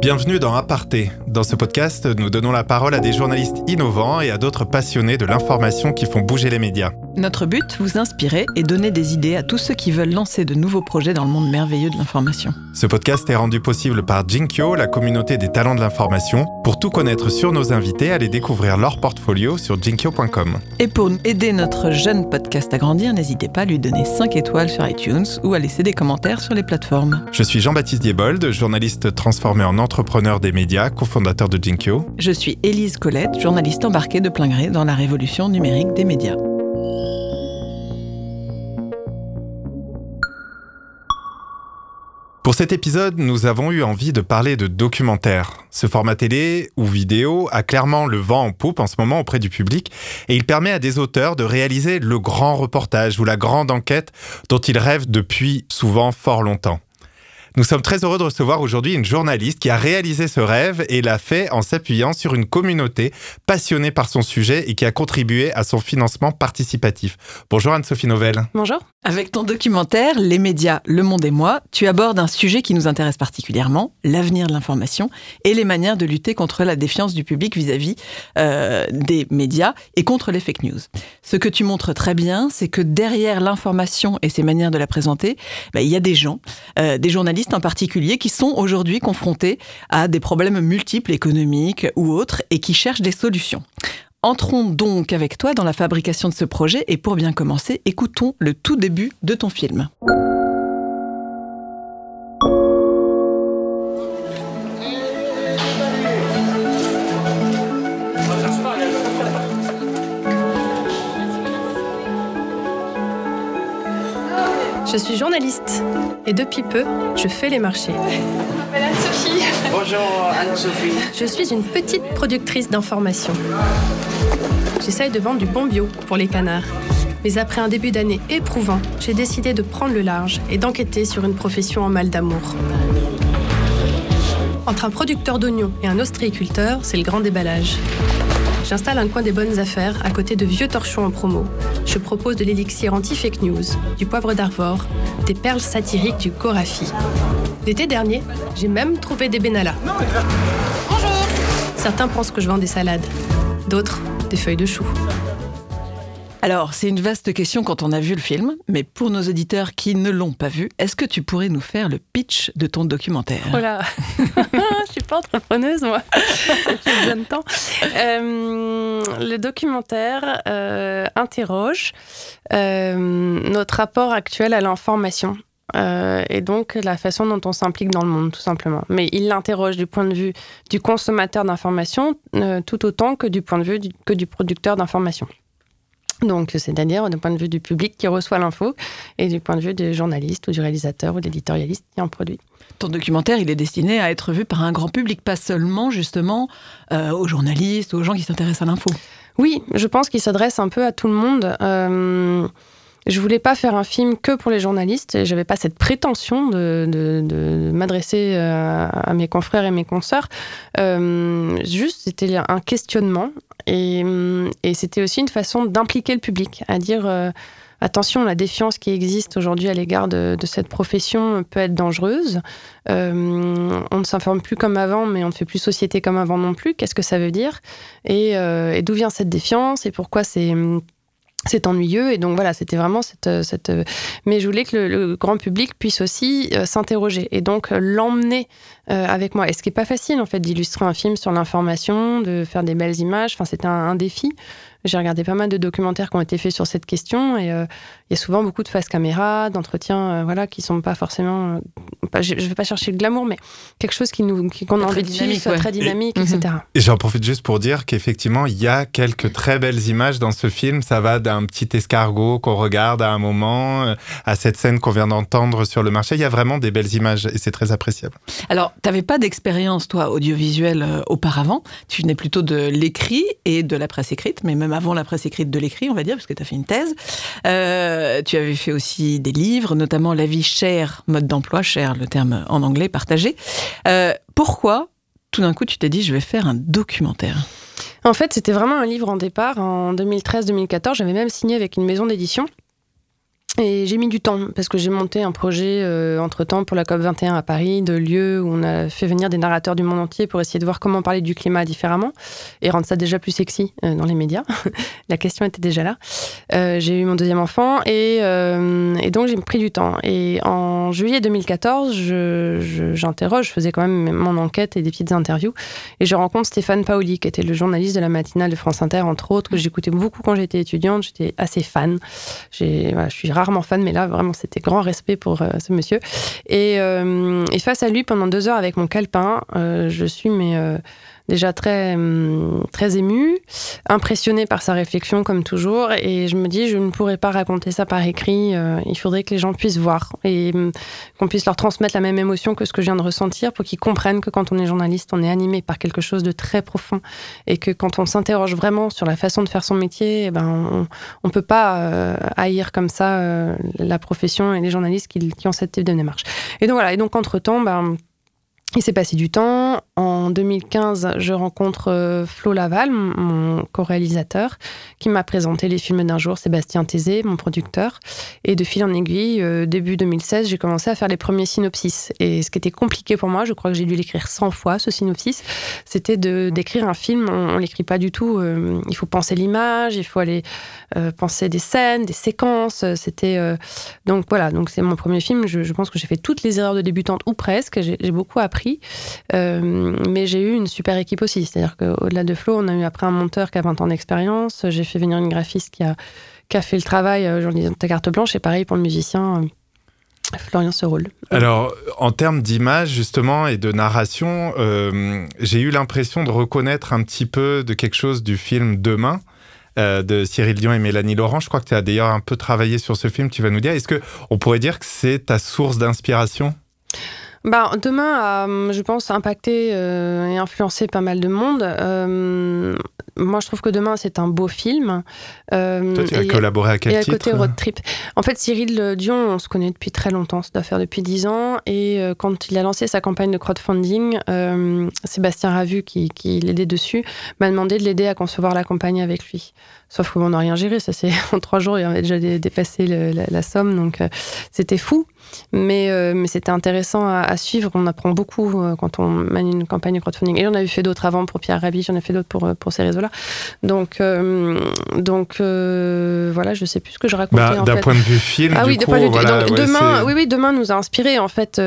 Bienvenue dans Aparté. Dans ce podcast, nous donnons la parole à des journalistes innovants et à d'autres passionnés de l'information qui font bouger les médias. Notre but, vous inspirer et donner des idées à tous ceux qui veulent lancer de nouveaux projets dans le monde merveilleux de l'information. Ce podcast est rendu possible par Jinkyo, la communauté des talents de l'information. Pour tout connaître sur nos invités, allez découvrir leur portfolio sur jinkyo.com. Et pour aider notre jeune podcast à grandir, n'hésitez pas à lui donner 5 étoiles sur iTunes ou à laisser des commentaires sur les plateformes. Je suis Jean-Baptiste Diebold, journaliste transformé en entrepreneur des médias, cofondateur de Jinkyo. Je suis Élise Colette, journaliste embarquée de plein gré dans la révolution numérique des médias. Pour cet épisode, nous avons eu envie de parler de documentaire. Ce format télé ou vidéo a clairement le vent en poupe en ce moment auprès du public et il permet à des auteurs de réaliser le grand reportage ou la grande enquête dont ils rêvent depuis souvent fort longtemps. Nous sommes très heureux de recevoir aujourd'hui une journaliste qui a réalisé ce rêve et l'a fait en s'appuyant sur une communauté passionnée par son sujet et qui a contribué à son financement participatif. Bonjour Anne-Sophie Novelle. Bonjour. Avec ton documentaire Les médias, le monde et moi, tu abordes un sujet qui nous intéresse particulièrement, l'avenir de l'information et les manières de lutter contre la défiance du public vis-à-vis euh, des médias et contre les fake news. Ce que tu montres très bien, c'est que derrière l'information et ses manières de la présenter, bah, il y a des gens, euh, des journalistes en particulier, qui sont aujourd'hui confrontés à des problèmes multiples économiques ou autres et qui cherchent des solutions. Entrons donc avec toi dans la fabrication de ce projet et pour bien commencer, écoutons le tout début de ton film. Je suis journaliste et depuis peu, je fais les marchés. Anne-Sophie. Bonjour Anne-Sophie. Je suis une petite productrice d'information. J'essaye de vendre du bon bio pour les canards. Mais après un début d'année éprouvant, j'ai décidé de prendre le large et d'enquêter sur une profession en mal d'amour. Entre un producteur d'oignons et un ostréiculteur, c'est le grand déballage. J'installe un coin des bonnes affaires à côté de vieux torchons en promo. Je propose de l'élixir anti-fake news, du poivre d'Arvor, des perles satiriques du Gorafi. L'été dernier, j'ai même trouvé des Benalla. Bonjour Certains pensent que je vends des salades, d'autres des feuilles de chou. Alors, c'est une vaste question quand on a vu le film, mais pour nos auditeurs qui ne l'ont pas vu, est-ce que tu pourrais nous faire le pitch de ton documentaire? Oh là Je suis pas entrepreneuse, moi. J'ai besoin de temps. Euh, le documentaire euh, interroge euh, notre rapport actuel à l'information. Euh, et donc la façon dont on s'implique dans le monde, tout simplement. Mais il l'interroge du point de vue du consommateur d'information euh, tout autant que du point de vue du, que du producteur d'information. Donc, c'est-à-dire du point de vue du public qui reçoit l'info et du point de vue du journaliste ou du réalisateur ou de l'éditorialiste qui en produit. Ton documentaire, il est destiné à être vu par un grand public, pas seulement justement euh, aux journalistes, aux gens qui s'intéressent à l'info. Oui, je pense qu'il s'adresse un peu à tout le monde. Euh, je voulais pas faire un film que pour les journalistes. J'avais pas cette prétention de, m'adresser euh, à mes confrères et mes consoeurs. Euh, juste, c'était un questionnement et, et c'était aussi une façon d'impliquer le public, à dire euh, attention, la défiance qui existe aujourd'hui à l'égard de, cette profession peut être dangereuse. On ne s'informe plus comme avant, mais on ne fait plus société comme avant non plus. Qu'est-ce que ça veut dire? Et, et d'où vient cette défiance? Et pourquoi c'est c'est ennuyeux. Et donc voilà c'était vraiment cette, cette mais je voulais que le, grand public puisse aussi euh, s'interroger et donc euh, l'emmener euh, avec moi. Et ce qui est pas facile en fait d'illustrer un film sur l'information de faire des belles images enfin c'était un, un, défi. J'ai regardé pas mal de documentaires qui ont été faits sur cette question et euh, il y a souvent beaucoup de face caméra d'entretiens euh, voilà qui sont pas forcément pas, je, je vais pas chercher le glamour mais quelque chose qui nous qui qu'on a envie de suivre soit ouais. très dynamique et, etc et j'en profite juste pour dire qu'effectivement il y a quelques très belles images dans ce film. Ça va d'un petit escargot qu'on regarde à un moment euh, à cette scène qu'on vient d'entendre sur le marché. Il y a vraiment des belles images et c'est très appréciable. Alors tu n'avais pas d'expérience toi audiovisuelle euh, auparavant tu venais plutôt de l'écrit et de la presse écrite mais même avant la presse écrite de l'écrit on va dire parce que tu as fait une thèse euh, tu avais fait aussi des livres notamment la vie chère mode d'emploi cher le terme en anglais partagé euh, pourquoi tout d'un coup tu t'es dit je vais faire un documentaire? En fait, c'était vraiment un livre en départ. En 2013-2014, j'avais même signé avec une maison d'édition. Et j'ai mis du temps parce que j'ai monté un projet euh, entre-temps pour la COP21 à Paris, de lieu où on a fait venir des narrateurs du monde entier pour essayer de voir comment parler du climat différemment et rendre ça déjà plus sexy euh, dans les médias. la question était déjà là. Euh, j'ai eu mon deuxième enfant et, donc j'ai pris du temps. Et en juillet 2014, j'interroge, je, faisais quand même mon enquête et des petites interviews et je rencontre Stéphane Paoli qui était le journaliste de la matinale de France Inter entre autres que j'écoutais beaucoup quand j'étais étudiante. J'étais assez fan. Je suis rare fan, mais là, vraiment, c'était grand respect pour euh, ce monsieur. Euh, et, face à lui, pendant deux heures avec mon calepin, euh, je suis mais déjà très, hum, très émue, impressionnée par sa réflexion comme toujours, et je me dis, je ne pourrais pas raconter ça par écrit, euh, il faudrait que les gens puissent voir et hum, qu'on puisse leur transmettre la même émotion que ce que je viens de ressentir pour qu'ils comprennent que quand on est journaliste, on est animé par quelque chose de très profond et que quand on s'interroge vraiment sur la façon de faire son métier, eh ben, on ne peut pas euh, haïr comme ça euh, la profession et les journalistes qui, ont cette type de démarche. Et donc voilà, et donc entre-temps, ben, il s'est passé du temps. En 2015, je rencontre euh, Flo Laval, mon co-réalisateur, qui m'a présenté les films d'un jour, Sébastien Tézé, mon producteur. Et de fil en aiguille, euh, début 2016, j'ai commencé à faire les premiers synopsis. Et ce qui était compliqué pour moi, je crois que j'ai dû l'écrire 100 fois, ce synopsis, c'était d'écrire un film. On, ne l'écrit pas du tout. Euh, il faut penser l'image, il faut aller penser des scènes, des séquences. C'était donc voilà. Donc c'est mon premier film. Je, pense que j'ai fait toutes les erreurs de débutante ou presque. J'ai beaucoup appris mais j'ai eu une super équipe aussi. C'est-à-dire qu'au-delà de Flo, on a eu après un monteur qui a 20 ans d'expérience. J'ai fait venir une graphiste qui a, fait le travail, euh, genre ta carte blanche. Et pareil pour le musicien. Euh, Florian Seroul. Alors, en termes d'image, justement, et de narration, j'ai eu l'impression de reconnaître un petit peu de quelque chose du film Demain. de Cyril Dion et Mélanie Laurent. Je crois que tu as d'ailleurs un peu travaillé sur ce film, tu vas nous dire. Est-ce qu'on pourrait dire que c'est ta source d'inspiration? Bah, demain a, je pense, impacté euh, et influencé pas mal de monde. Euh, moi, je trouve que demain, c'est un beau film. Euh, Toi, tu as collaboré à quel et à côté Road Trip. En fait, Cyril Dion, on se connaît depuis très longtemps, ça doit faire depuis 10 ans. Et quand il a lancé sa campagne de crowdfunding, Sébastien Ravu, qui, qui l'aidait dessus, m'a demandé de l'aider à concevoir la campagne avec lui. Sauf qu'on n'a rien géré, ça c'est en trois jours, il avait déjà dépassé la, somme, donc c'était fou. Mais, mais c'était intéressant à, à, suivre. On apprend beaucoup quand on mène une campagne de crowdfunding. Et j'en avais fait d'autres avant pour Pierre Rabhi, j'en ai fait d'autres pour, pour ces réseaux-là. Donc, donc voilà, je sais plus ce que je racontais. Bah, D'un point de vue film, ah, du oui, coup, point de vue. voilà, donc, ouais, demain, oui, oui, demain nous a inspiré. En fait,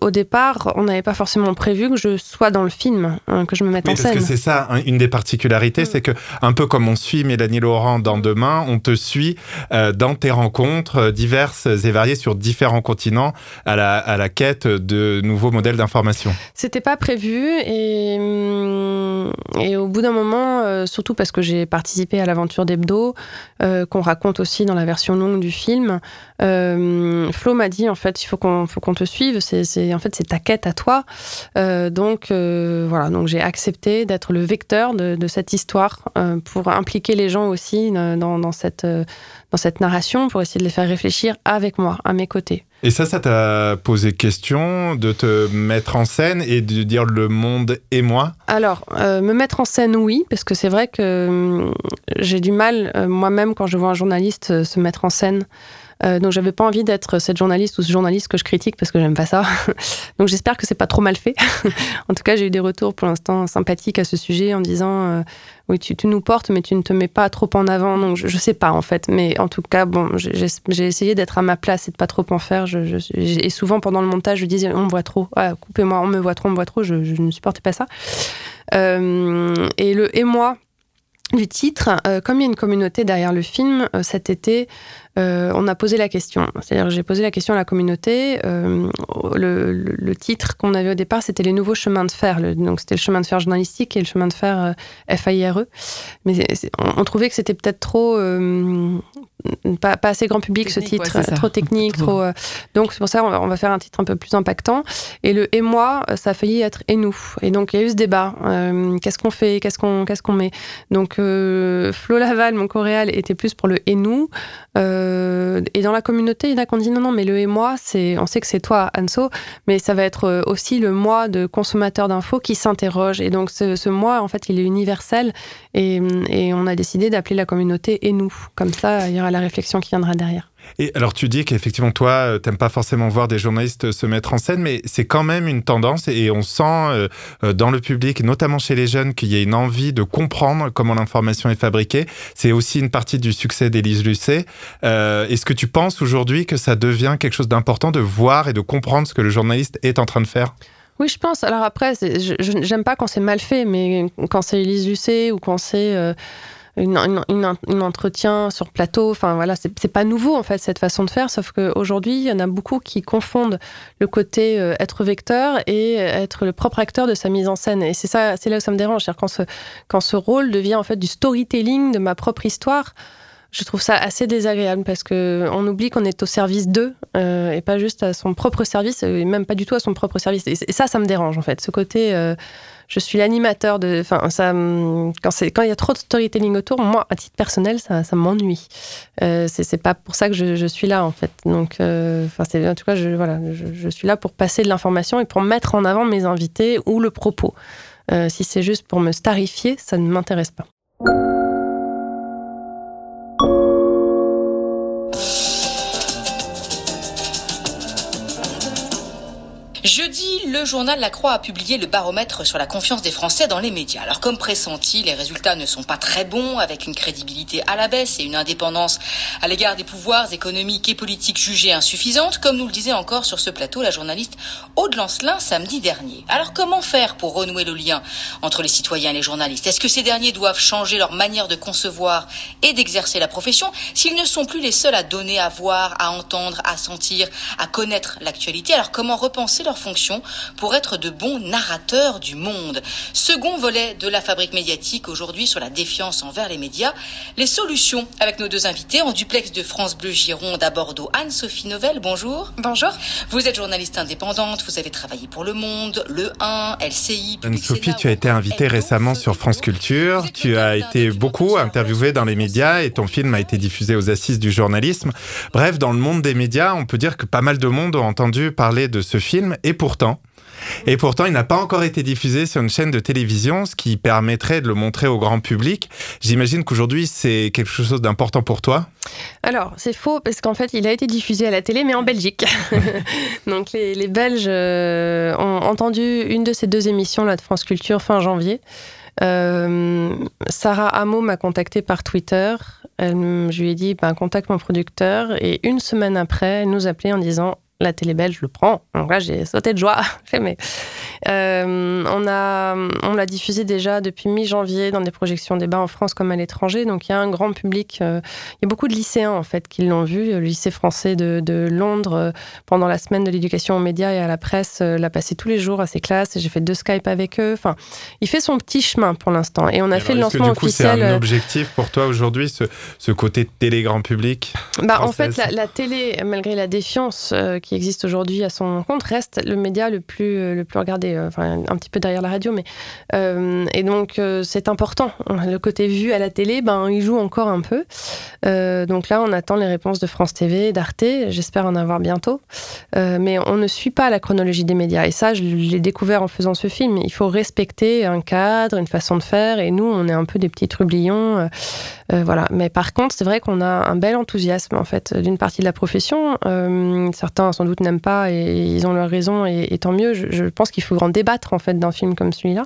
au départ, on n'avait pas forcément prévu que je sois dans le film, hein, que je me mette Mais en parce scène. que c'est ça, hein, une des particularités, c'est que un peu comme on suit Mélanie Laurent dans Demain, on te suit euh, dans tes rencontres euh, diverses et variées sur différents continents à la, à la quête de nouveaux modèles d'information. C'était pas prévu et, et au bout d'un moment, euh, surtout parce que j'ai participé à l'aventure d'Hebdo, euh, qu'on raconte aussi dans la version longue du film, euh, Flo m'a dit en fait il faut qu'on te suive, c'est en fait c'est ta quête à toi. Euh, donc voilà, donc j'ai accepté d'être le vecteur de, cette histoire pour impliquer les gens aussi dans cette narration pour essayer de les faire réfléchir avec moi, à mes côtés. Et ça, ça t'a posé question de te mettre en scène et de dire le monde et moi? Alors, euh, me mettre en scène, oui, parce que c'est vrai que euh, j'ai du mal, euh, moi-même, quand je vois un journaliste se mettre en scène. Euh, donc, j'avais pas envie d'être cette journaliste ou ce journaliste que je critique parce que j'aime pas ça. donc, j'espère que c'est pas trop mal fait. en tout cas, j'ai eu des retours pour l'instant sympathiques à ce sujet en disant euh, oui, tu, nous portes, mais tu ne te mets pas trop en avant. Donc, je, sais pas en fait, mais en tout cas, bon, j'ai essayé d'être à ma place et de pas trop en faire. Et souvent pendant le montage, je disais on me voit trop, ah, coupez-moi, on me voit trop, on me voit trop. Je, ne supportais pas ça. Euh, et le et moi du titre, comme il y a une communauté derrière le film, cet été, on a posé la question. C'est-à-dire, j'ai posé la question à la communauté. Euh, le, le, le, titre qu'on avait au départ, c'était les nouveaux chemins de fer. Le, donc, c'était le chemin de fer journalistique et le chemin de fer euh, FAIRE. Mais on, on, trouvait que c'était peut-être trop. Euh, pas, pas, assez grand public technique, ce titre, ouais, trop technique, trop. trop donc, c'est pour ça qu'on va, on va faire un titre un peu plus impactant. Et le et moi, ça a failli être et nous. Et donc, il y a eu ce débat. qu'est-ce qu'on fait Qu'est-ce qu'on qu'est-ce qu'on met? Donc, Flo Laval, mon coréal, était plus pour le et nous. Euh, et dans la communauté, il y en a qui ont dit non, non, mais le et moi, on sait que c'est toi, Anso, mais ça va être euh, aussi le moi de consommateur d'infos qui s'interroge. Et donc, ce, ce, moi, en fait, il est universel. Et, et on a décidé d'appeler la communauté et nous. Comme ça, il y aura la réflexion qui viendra derrière. Et alors tu dis qu'effectivement toi, euh, t'aimes pas forcément voir des journalistes se mettre en scène, mais c'est quand même une tendance et on sent euh, euh, dans le public, notamment chez les jeunes, qu'il y a une envie de comprendre comment l'information est fabriquée. C'est aussi une partie du succès d'Élise Lucet. Est-ce que tu penses aujourd'hui que ça devient quelque chose d'important de voir et de comprendre ce que le journaliste est en train de faire? Oui, je pense. Alors après, j'aime pas quand c'est mal fait, mais quand c'est Élise Lucet ou quand c'est une, une, entretien sur plateau. Enfin voilà, c'est pas nouveau en fait cette façon de faire, sauf qu'aujourd'hui, il y en a beaucoup qui confondent le côté euh, être vecteur et être le propre acteur de sa mise en scène. Et c'est ça, c'est là où ça me dérange, c'est quand ce, quand ce rôle devient en fait du storytelling de ma propre histoire. Je trouve ça assez désagréable parce que on oublie qu'on est au service d'eux euh, et pas juste à son propre service et même pas du tout à son propre service. Et, ça, ça me dérange en fait. Ce côté, euh, je suis l'animateur de. Enfin, quand il y a trop de storytelling autour, moi, à titre personnel, ça, ça m'ennuie. Euh, c'est pas pour ça que je, suis là en fait. Donc, euh, enfin, en tout cas, je voilà, je, je, suis là pour passer de l'information et pour mettre en avant mes invités ou le propos. Euh, si c'est juste pour me starifier, ça ne m'intéresse pas. Le journal La Croix a publié le baromètre sur la confiance des Français dans les médias. Alors comme pressenti, les résultats ne sont pas très bons, avec une crédibilité à la baisse et une indépendance à l'égard des pouvoirs économiques et politiques jugées insuffisantes, comme nous le disait encore sur ce plateau la journaliste Aude Lancelin samedi dernier. Alors comment faire pour renouer le lien entre les citoyens et les journalistes? Est-ce que ces derniers doivent changer leur manière de concevoir et d'exercer la profession? S'ils ne sont plus les seuls à donner, à voir, à entendre, à sentir, à connaître l'actualité Alors comment repenser leur fonction pour être de bons narrateurs du monde. Second volet de la fabrique médiatique aujourd'hui sur la défiance envers les médias, les solutions avec nos deux invités en duplex de France Bleu Gironde à Bordeaux. Anne-Sophie Novelle, bonjour. Bonjour. Vous êtes journaliste indépendante, vous avez travaillé pour Le Monde, Le 1, LCI. Anne-Sophie, tu as été invitée récemment sur France Culture, tu as été beaucoup interviewée dans les médias et ton film a été diffusé aux assises du journalisme. Bref, dans le monde des médias, on peut dire que pas mal de monde ont entendu parler de ce film et pourtant, et pourtant, il n'a pas encore été diffusé sur une chaîne de télévision, ce qui permettrait de le montrer au grand public. J'imagine qu'aujourd'hui, c'est quelque chose d'important pour toi. Alors, c'est faux, parce qu'en fait, il a été diffusé à la télé, mais en Belgique. Donc, les, Belges euh, ont entendu une de ces deux émissions là, de France Culture fin janvier. Euh, Sarah Hameau m'a contacté par Twitter. Elle, je lui ai dit, ben, contacte mon producteur. Et une semaine après, elle nous appelait en disant, la télé belge le prend. Donc là, j'ai sauté de joie. mais euh, on a, on l'a diffusé déjà depuis mi-janvier dans des projections débat en France comme à l'étranger. Donc il y a un grand public. Euh, il y a beaucoup de lycéens en fait qui l'ont vu. Le lycée français de, de Londres euh, pendant la semaine de l'éducation aux médias et à la presse l'a passé tous les jours à ses classes. J'ai fait deux Skype avec eux. Enfin, il fait son petit chemin pour l'instant. Et on a fait le lancement que, du coup, officiel. C'est un objectif pour toi aujourd'hui, ce, ce, côté télé grand public. Bah en fait, la, la, télé, malgré la défiance qui existe aujourd'hui à son compte, reste le média le plus le plus regardé euh, enfin un petit peu derrière la radio, mais euh, et donc euh, c'est important. Le côté vu à la télé, ben il joue encore un peu. donc là, on attend les réponses de France TV, d'Arte. J'espère en avoir bientôt. mais on ne suit pas la chronologie des médias. Et ça, je l'ai découvert en faisant ce film. Il faut respecter un cadre, une façon de faire. Et nous, on est un peu des petits trublions. voilà. Mais par contre, c'est vrai qu'on a un bel enthousiasme en fait d'une partie de la profession. certains sans doute n'aiment pas et ils ont leur raison et, tant mieux. Je, pense qu'il faut en débattre en fait d'un film comme celui-là.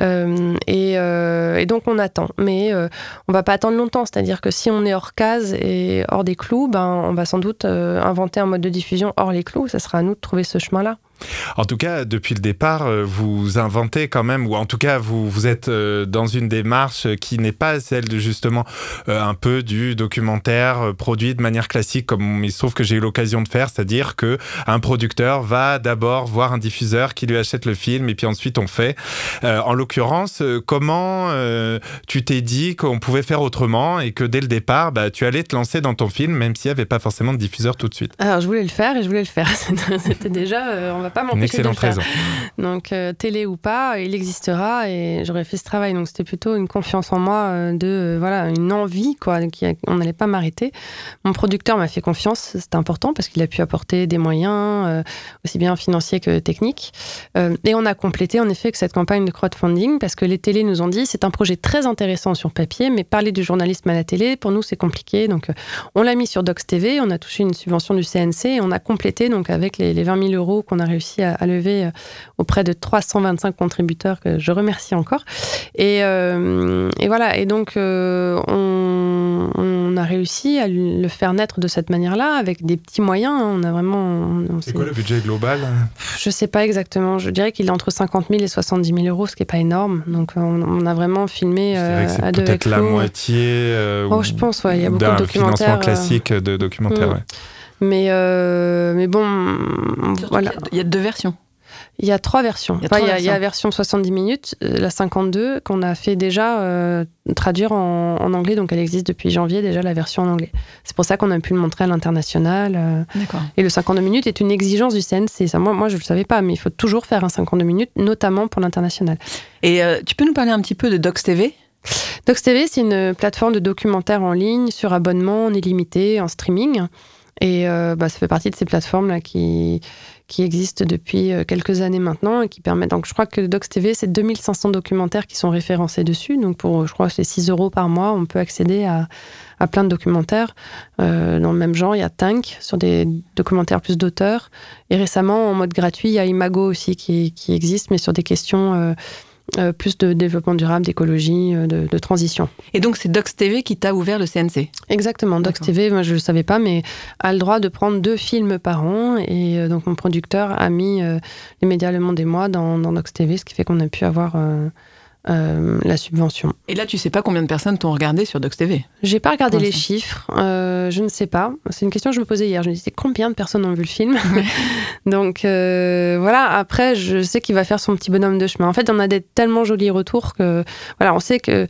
Euh, euh, et, donc on attend, mais euh, on va pas attendre longtemps. C'est-à-dire que si on est hors case et hors des clous, ben on va sans doute inventer un mode de diffusion hors les clous. Ça sera à nous de trouver ce chemin-là. En tout cas, depuis le départ, euh, vous inventez quand même, ou en tout cas, vous, êtes euh, dans une démarche qui n'est pas celle de justement euh, un peu du documentaire produit de manière classique, comme il se trouve que j'ai eu l'occasion de faire, c'est-à-dire que un producteur va d'abord voir un diffuseur qui lui achète le film et puis ensuite on fait. en l'occurrence, comment tu t'es dit qu'on pouvait faire autrement et que dès le départ, bah, tu allais te lancer dans ton film, même s'il n'y avait pas forcément de diffuseur tout de suite? Alors, je voulais le faire et je voulais le faire. C'était déjà, on va va pas m'empêcher de le faire. Donc, euh, télé ou pas, il existera et j'aurais fait ce travail. Donc, c'était plutôt une confiance en moi, euh, de euh, voilà, une envie, quoi. On n'allait pas m'arrêter. Mon producteur m'a fait confiance, c'est important parce qu'il a pu apporter des moyens, aussi bien financiers que techniques. Et on a complété en effet avec cette campagne de crowdfunding parce que les télés nous ont dit c'est un projet très intéressant sur papier, mais parler du journalisme à la télé, pour nous, c'est compliqué. Donc, on l'a mis sur Docs TV, on a touché une subvention du CNC et on a complété donc avec les, les 20 000 euros qu'on a réussi à, à lever euh, auprès de 325 contributeurs que je remercie encore. Et, euh, et voilà, et donc euh, on, on a réussi à le faire naître de cette manière-là avec des petits moyens. hein. On a vraiment. C'est quoi le budget global je sais pas exactement. Je dirais qu'il est entre 50 000 et 70 000 euros, ce qui est pas énorme. Donc on, on a vraiment filmé euh, à deux peut-être la moitié. euh, Oh, je pense, ouais, il y a beaucoup de documentaires. financement classique de documentaire. Mm. ouais. Mais, euh, mais bon, Surtout voilà. y Il y a deux versions. Il y a trois versions. Il y a Enfin, il y a, il y a la version 70 minutes, euh, la 52, qu'on a fait déjà euh, traduire en, en anglais. Donc elle existe depuis janvier déjà, la version en anglais. C'est pour ça qu'on a pu le montrer à l'international. euh, et le 52 minutes est une exigence du CNC. Ça, moi, moi, je ne le savais pas, mais il faut toujours faire un 52 minutes, notamment pour l'international. Et euh, tu peux nous parler un petit peu de Docs TV Docs TV, c'est une plateforme de documentaires en ligne sur abonnement, en illimité, en streaming. Et euh, bah, ça fait partie de ces plateformes-là qui, qui existent depuis euh, quelques années maintenant et qui permettent. Donc, je crois que Docs TV, c'est 2500 documentaires qui sont référencés dessus. Donc, pour, je crois, c'est 6 euros par mois, on peut accéder à, à plein de documentaires. Euh, dans le même genre, il y a Tank sur des documentaires plus d'auteurs. Et récemment, en mode gratuit, il y a Imago aussi qui, qui existe, mais sur des questions. Euh, plus de développement durable, d'écologie, euh, de, de transition. Et donc c'est Docs TV qui t'a ouvert le CNC. Exactement. Docs. TV, moi je ne le savais pas, mais a le droit de prendre deux films par an. Et euh, donc mon producteur a mis euh, les médias Le Monde et moi dans, dans Docs TV, ce qui fait qu'on a pu avoir euh, la subvention. Et là, tu sais pas combien de personnes t'ont regardé sur Docs TV. J'ai pas regardé les chiffres, euh, je ne sais pas. C'est une question que je me posais hier. Je me disais combien de personnes ont vu le film? Donc euh, voilà. Après, je sais qu'il va faire son petit bonhomme de chemin. En fait, on a des tellement jolis retours que voilà, on sait que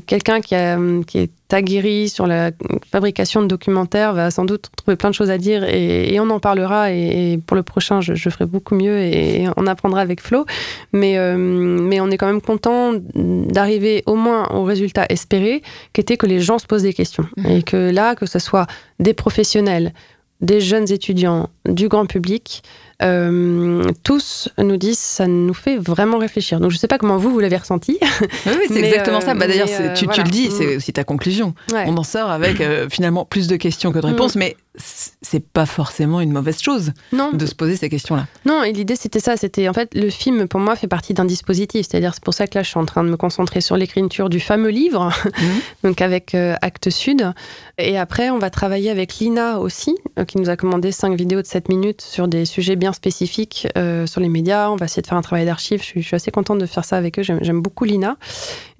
quelqu'un qui, a, qui est aguerri sur la fabrication de documentaires va sans doute trouver plein de choses à dire et, et on en parlera. Et, et pour le prochain, je, je ferai beaucoup mieux et, on apprendra avec Flo. Mais euh, mais on est quand même content d'arriver au moins au résultat espéré, qui était que les gens se posent des questions Mhm. et que là, que ce soit des professionnels, des jeunes étudiants, du grand public, euh, tous nous disent ça nous fait vraiment réfléchir. Donc je sais pas comment vous vous l'avez ressenti. Oui, c'est exactement euh, ça. Bah, D'ailleurs, euh, tu, tu le dis, Mm. c'est aussi ta conclusion. Ouais. On en sort avec euh, finalement plus de questions que de réponses, mais c'est pas forcément une mauvaise chose Non, de se poser ces questions-là. Non, et l'idée c'était ça, c'était en fait le film pour moi fait partie d'un dispositif, c'est-à-dire c'est pour ça que là je suis en train de me concentrer sur l'écriture du fameux livre, donc avec euh, Actes Sud, et après on va travailler avec Lina aussi, euh, qui nous a commandé cinq vidéos de 7 minutes sur des sujets bien spécifiques euh, sur les médias, on va essayer de faire un travail d'archives, je suis, je suis assez contente de faire ça avec eux, j'aime j'aime beaucoup Lina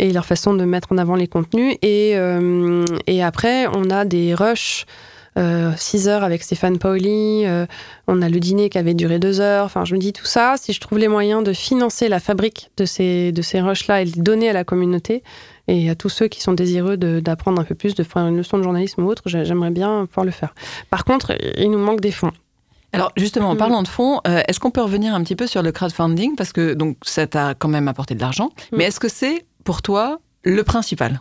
et leur façon de mettre en avant les contenus, et, euh, et après on a des rushs 6 heures avec Stéphane Paoli, euh, on a le dîner qui avait duré 2 heures. Enfin, je me dis tout ça, si je trouve les moyens de financer la fabrique de ces, de ces rushs-là et de les donner à la communauté et à tous ceux qui sont désireux d'apprendre un peu plus, de faire une leçon de journalisme ou autre, j'ai- j'aimerais bien pouvoir le faire. Par contre, il nous manque des fonds. Alors justement, en Mm. parlant de fonds, euh, est-ce qu'on peut revenir un petit peu sur le crowdfunding? Parce que donc ça t'a quand même apporté de l'argent, Mm. mais est-ce que c'est pour toi le principal?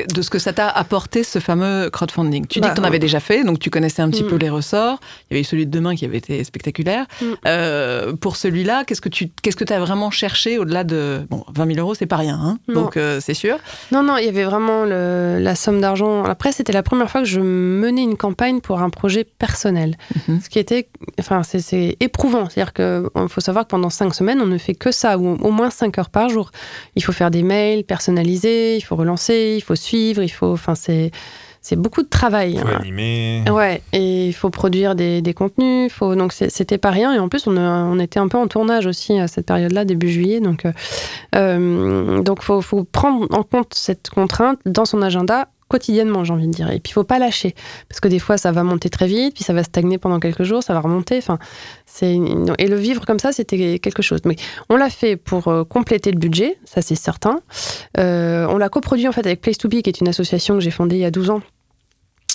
De ce que ça t'a apporté ce fameux crowdfunding Tu dis Bah, que tu en avais déjà fait, donc tu connaissais un petit Mm. peu les ressorts. Il y avait eu celui de demain qui avait été spectaculaire. Mm. Euh, pour celui-là, qu'est-ce que tu qu'est-ce que as vraiment cherché au-delà de bon 20 000 euros, c'est pas rien, hein donc euh, c'est sûr. Non, non, il y avait vraiment le- la somme d'argent. Après, c'était la première fois que je menais une campagne pour un projet personnel. Mhm. Ce qui était, enfin, c'est- c'est éprouvant. C'est-à-dire qu'il faut savoir que pendant cinq semaines, on ne fait que ça, ou au moins cinq heures par jour. Il faut faire des mails personnalisés, il faut relancer, il faut suivre, il faut, enfin, c'est, c'est beaucoup de travail. Il faut hein. animer. Ouais, et il faut produire des, des contenus. Faut, donc c'était pas rien. Et en plus, on, a- on était un peu en tournage aussi à cette période-là, début juillet. Donc, euh, euh, donc faut, faut prendre en compte cette contrainte dans son agenda quotidiennement, j'ai envie de dire. Et puis, il faut pas lâcher. Parce que des fois, ça va monter très vite, puis ça va stagner pendant quelques jours, ça va remonter. Enfin, c'est Et le vivre comme ça, c'était quelque chose. Mais on l'a fait pour euh, compléter le budget, ça c'est certain. Euh, on l'a coproduit en fait avec Place to Be, qui est une association que j'ai fondée il y a 12 ans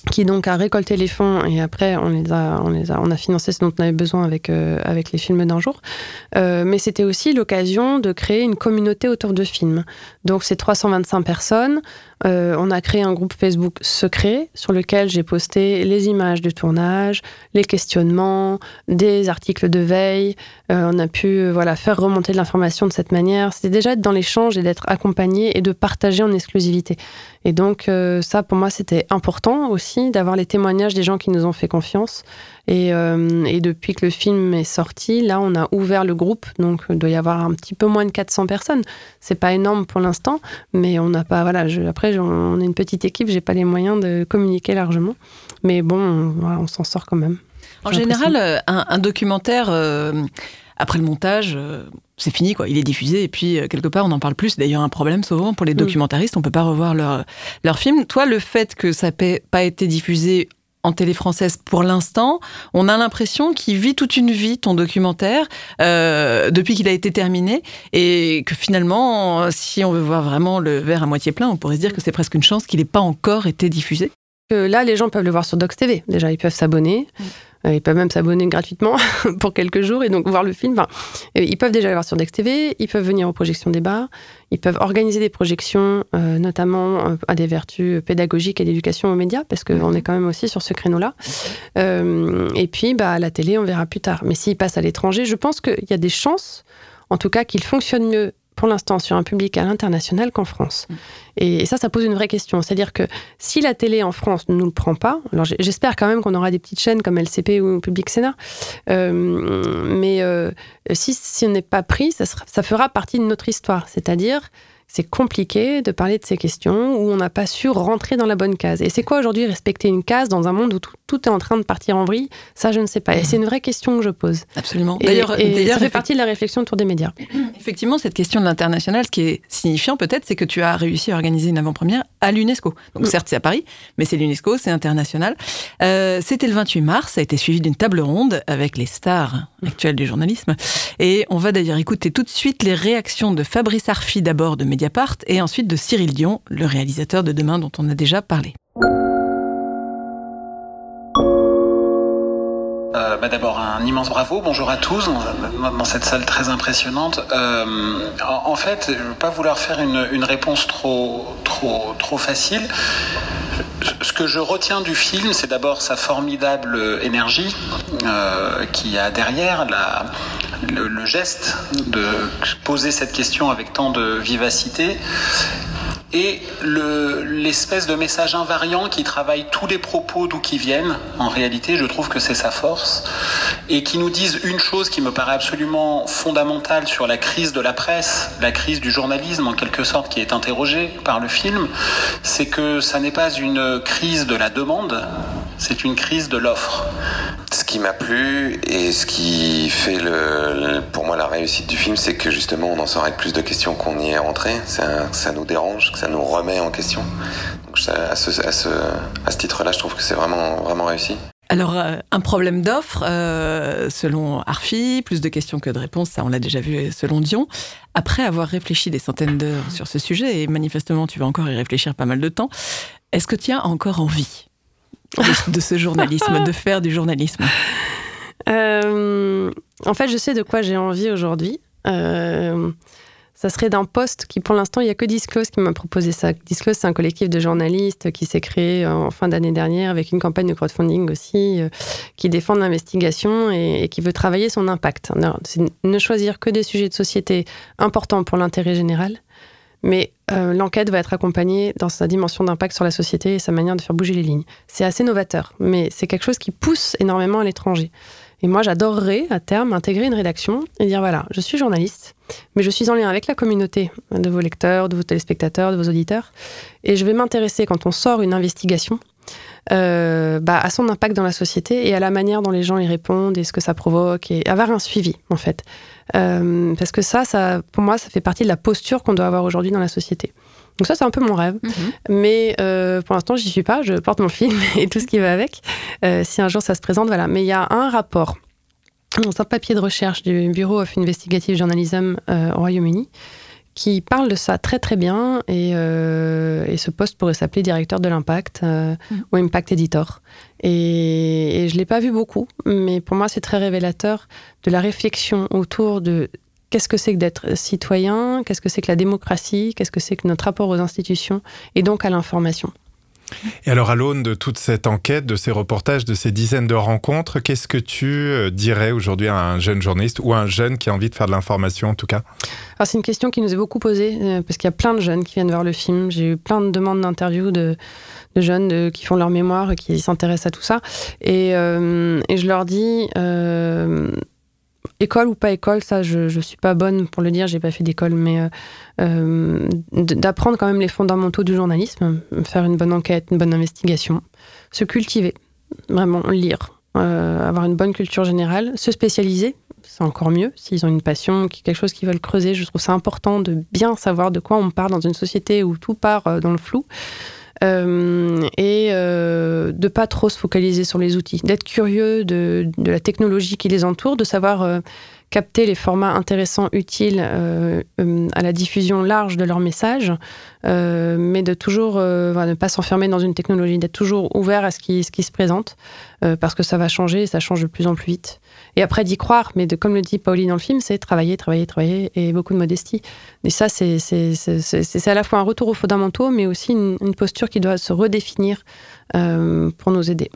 qui donc a récolté les fonds et après on les a, on les a, on a financé ce dont on avait besoin avec euh, avec les films d'un jour. Mais c'était aussi l'occasion de créer une communauté autour de films. Donc c'est 325 personnes. Euh, on a créé un groupe Facebook secret sur lequel j'ai posté les images de tournage, les questionnements, des articles de veille. on a pu voilà faire remonter de l'information de cette manière. C'était déjà être dans l'échange et d'être accompagné et de partager en exclusivité. Et donc ça pour moi c'était important aussi d'avoir les témoignages des gens qui nous ont fait confiance. Euh, et, depuis que le film est sorti, là, on a ouvert le groupe. Donc, il doit y avoir un petit peu moins de 400 personnes. C'est pas énorme pour l'instant, mais on n'a pas. Voilà, après, on est une petite équipe, j'ai pas les moyens de communiquer largement. Mais bon, on s'en sort quand même. En général, euh, un, documentaire. Euh, après le montage, c'est fini, quoi. Il est diffusé et puis quelque part on n'en parle plus. C'est d'ailleurs un problème souvent pour les mm. documentaristes. On peut pas revoir leur, leur film. Toi, le fait que ça n'ait pas été diffusé en télé française pour l'instant, on a l'impression qu'il vit toute une vie, ton documentaire, euh, depuis qu'il a été terminé, et que finalement, si on veut voir vraiment le verre à moitié plein, on pourrait se dire que c'est presque une chance qu'il n'ait pas encore été diffusé. là, les gens peuvent le voir sur Docs TV. Déjà, ils peuvent s'abonner. Mm. Euh, ils peuvent même s'abonner gratuitement pour quelques jours et donc voir le film. Enfin, euh, ils peuvent déjà le voir sur Dex TV, ils peuvent venir aux projections débat, ils peuvent organiser des projections, euh, notamment à des vertus pédagogiques et d'éducation aux médias, parce qu'on est quand même aussi sur ce créneau-là. et puis, bah, à la télé, on verra plus tard. Mais s'ils passent à l'étranger, je pense qu'il y a des chances, en tout cas, qu'ils fonctionnent mieux pour l'instant sur un public à l'international qu'en France. Mm. Et, ça, ça pose une vraie question. C'est-à-dire que si la télé en France ne nous le prend pas, alors j'espère quand même qu'on aura des petites chaînes comme LCP ou Public Sénat, euh, mais euh, si, si on n'est pas pris, ça, ça fera partie de notre histoire. C'est-à-dire c'est compliqué de parler de ces questions où on n'a pas su rentrer dans la bonne case. Et c'est quoi aujourd'hui respecter une case dans un monde où tout, est en train de partir en vrille? Ça, je ne sais pas. Et c'est une vraie question que je pose. Absolument. D'ailleurs, ça fait partie de la réflexion autour des médias. Effectivement, cette question de l'international, ce qui est signifiant peut-être, c'est que tu as réussi à organiser une avant-première à l'UNESCO. Donc mm. certes, c'est à Paris, mais c'est l'UNESCO, c'est international. Euh, c'était le 28 mars, ça a été suivi d'une table ronde avec les stars actuelles du journalisme. Et on va d'ailleurs écouter tout de suite les réactions de Fabrice Arfi d'abord de Et ensuite de Cyril Dion, le réalisateur de Demain dont on a déjà parlé. Bah D'abord un immense bravo, bonjour à tous dans, cette salle très impressionnante. Euh, en, fait, je ne veux pas vouloir faire une, réponse trop, facile. Ce que je retiens du film, c'est d'abord sa formidable énergie euh, qui a derrière le, geste de poser cette question avec tant de vivacité et l'espèce de message invariant qui travaille tous les propos d'où qu'ils viennent, en réalité, je trouve que c'est sa force, et qui nous disent une chose qui me paraît absolument fondamentale sur la crise de la presse, la crise du journalisme en quelque sorte qui est interrogée par le film, c'est que ça n'est pas une crise de la demande, c'est une crise de l'offre. Ce qui m'a plu et ce qui fait le, pour moi la réussite du film, c'est que justement on en sort avec plus de questions qu'on y est rentré. Ça, nous dérange, que ça nous remet en question. Donc à ce titre-là, je trouve que c'est vraiment, vraiment réussi. Alors, euh, un problème d'offre, euh, selon Arfi, plus de questions que de réponses, ça on l'a déjà vu selon Dion. Après avoir réfléchi des centaines d'heures sur ce sujet, et manifestement tu vas encore y réfléchir pas mal de temps, est-ce que tu as encore envie? De, ce journalisme, de faire du journalisme euh, En fait, je sais de quoi j'ai envie aujourd'hui. Euh, ça serait d'un poste qui, pour l'instant, il n'y a que Disclose qui m'a proposé ça. Disclose, c'est un collectif de journalistes qui s'est créé en fin d'année dernière avec une campagne de crowdfunding aussi, euh, qui défend l'investigation et, et, qui veut travailler son impact. C'est ne choisir que des sujets de société importants pour l'intérêt général mais euh, l'enquête va être accompagnée dans sa dimension d'impact sur la société et sa manière de faire bouger les lignes. C'est assez novateur, mais c'est quelque chose qui pousse énormément à l'étranger. Et moi, j'adorerais, à terme, intégrer une rédaction et dire, voilà, je suis journaliste, mais je suis en lien avec la communauté de vos lecteurs, de vos téléspectateurs, de vos auditeurs, et je vais m'intéresser, quand on sort une investigation, euh, bah, à son impact dans la société et à la manière dont les gens y répondent et ce que ça provoque, et avoir un suivi, en fait. Euh, parce que ça, ça, pour moi, ça fait partie de la posture qu'on doit avoir aujourd'hui dans la société. Donc ça, c'est un peu mon rêve. Mhm. Mais euh, pour l'instant, j'y suis pas. Je porte mon film et tout ce qui va avec. Euh, si un jour ça se présente, voilà. Mais il y a un rapport dans un papier de recherche du Bureau of Investigative Journalism au Royaume-Uni qui parle de ça très très bien et, et ce poste pourrait s'appeler directeur de l'impact Mm. ou impact editor. Et, je l'ai pas vu beaucoup, mais pour moi c'est très révélateur de la réflexion autour de qu'est-ce que c'est que d'être citoyen, qu'est-ce que c'est que la démocratie, qu'est-ce que c'est que notre rapport aux institutions et donc à l'information. Et alors, à l'aune de toute cette enquête, de ces reportages, de ces dizaines de rencontres, qu'est-ce que tu euh, dirais aujourd'hui à un jeune journaliste ou à un jeune qui a envie de faire de l'information, en tout cas? Alors c'est une question qui nous est beaucoup posée euh, parce qu'il y a plein de jeunes qui viennent voir le film. J'ai eu plein de demandes d'interviews de, jeunes qui font leur mémoire, qui s'intéressent à tout ça. Et, euh, je leur dis, école ou pas école, ça je, je suis pas bonne pour le dire, j'ai pas fait d'école, mais euh, euh, d'apprendre quand même les fondamentaux du journalisme, faire une bonne enquête, une bonne investigation, se cultiver, vraiment lire, euh, avoir une bonne culture générale, se spécialiser, c'est encore mieux. S'ils ont une passion, quelque chose qu'ils veulent creuser, je trouve ça important de bien savoir de quoi on parle dans une société où tout part dans le flou. Euh, et euh, de pas trop se focaliser sur les outils, d'être curieux de, la technologie qui les entoure, de savoir euh, capter les formats intéressants, utiles euh, euh, à la diffusion large de leur message, euh, mais de toujours ne pas s'enfermer dans une technologie, d'être toujours ouvert à ce qui, se présente, parce que ça va changer ça change de plus en plus vite. Et après d'y croire, mais comme le dit Pauline dans le film, c'est travailler, travailler, travailler et beaucoup de modestie. Et ça, c'est à la fois un retour aux fondamentaux, mais aussi une, posture qui doit se redéfinir pour nous aider.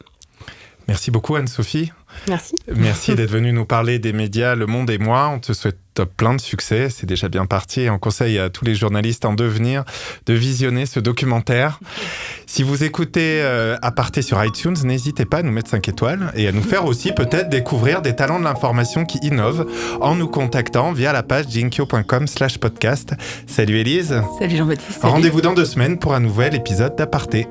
Merci beaucoup, Anne-Sophie. Merci. Merci d'être venue nous parler des médias Le Monde et moi. On te souhaite plein de succès. C'est déjà bien parti. Et on conseille à tous les journalistes en devenir de visionner ce documentaire. Si vous écoutez euh, Aparté sur iTunes, n'hésitez pas à nous mettre 5 étoiles et à nous faire aussi peut-être découvrir des talents de l'information qui innovent en nous contactant via la page jinkyo.com slash podcast. Salut Élise. Salut Jean-Baptiste. Rendez-vous dans deux semaines pour un nouvel épisode d'Aparté.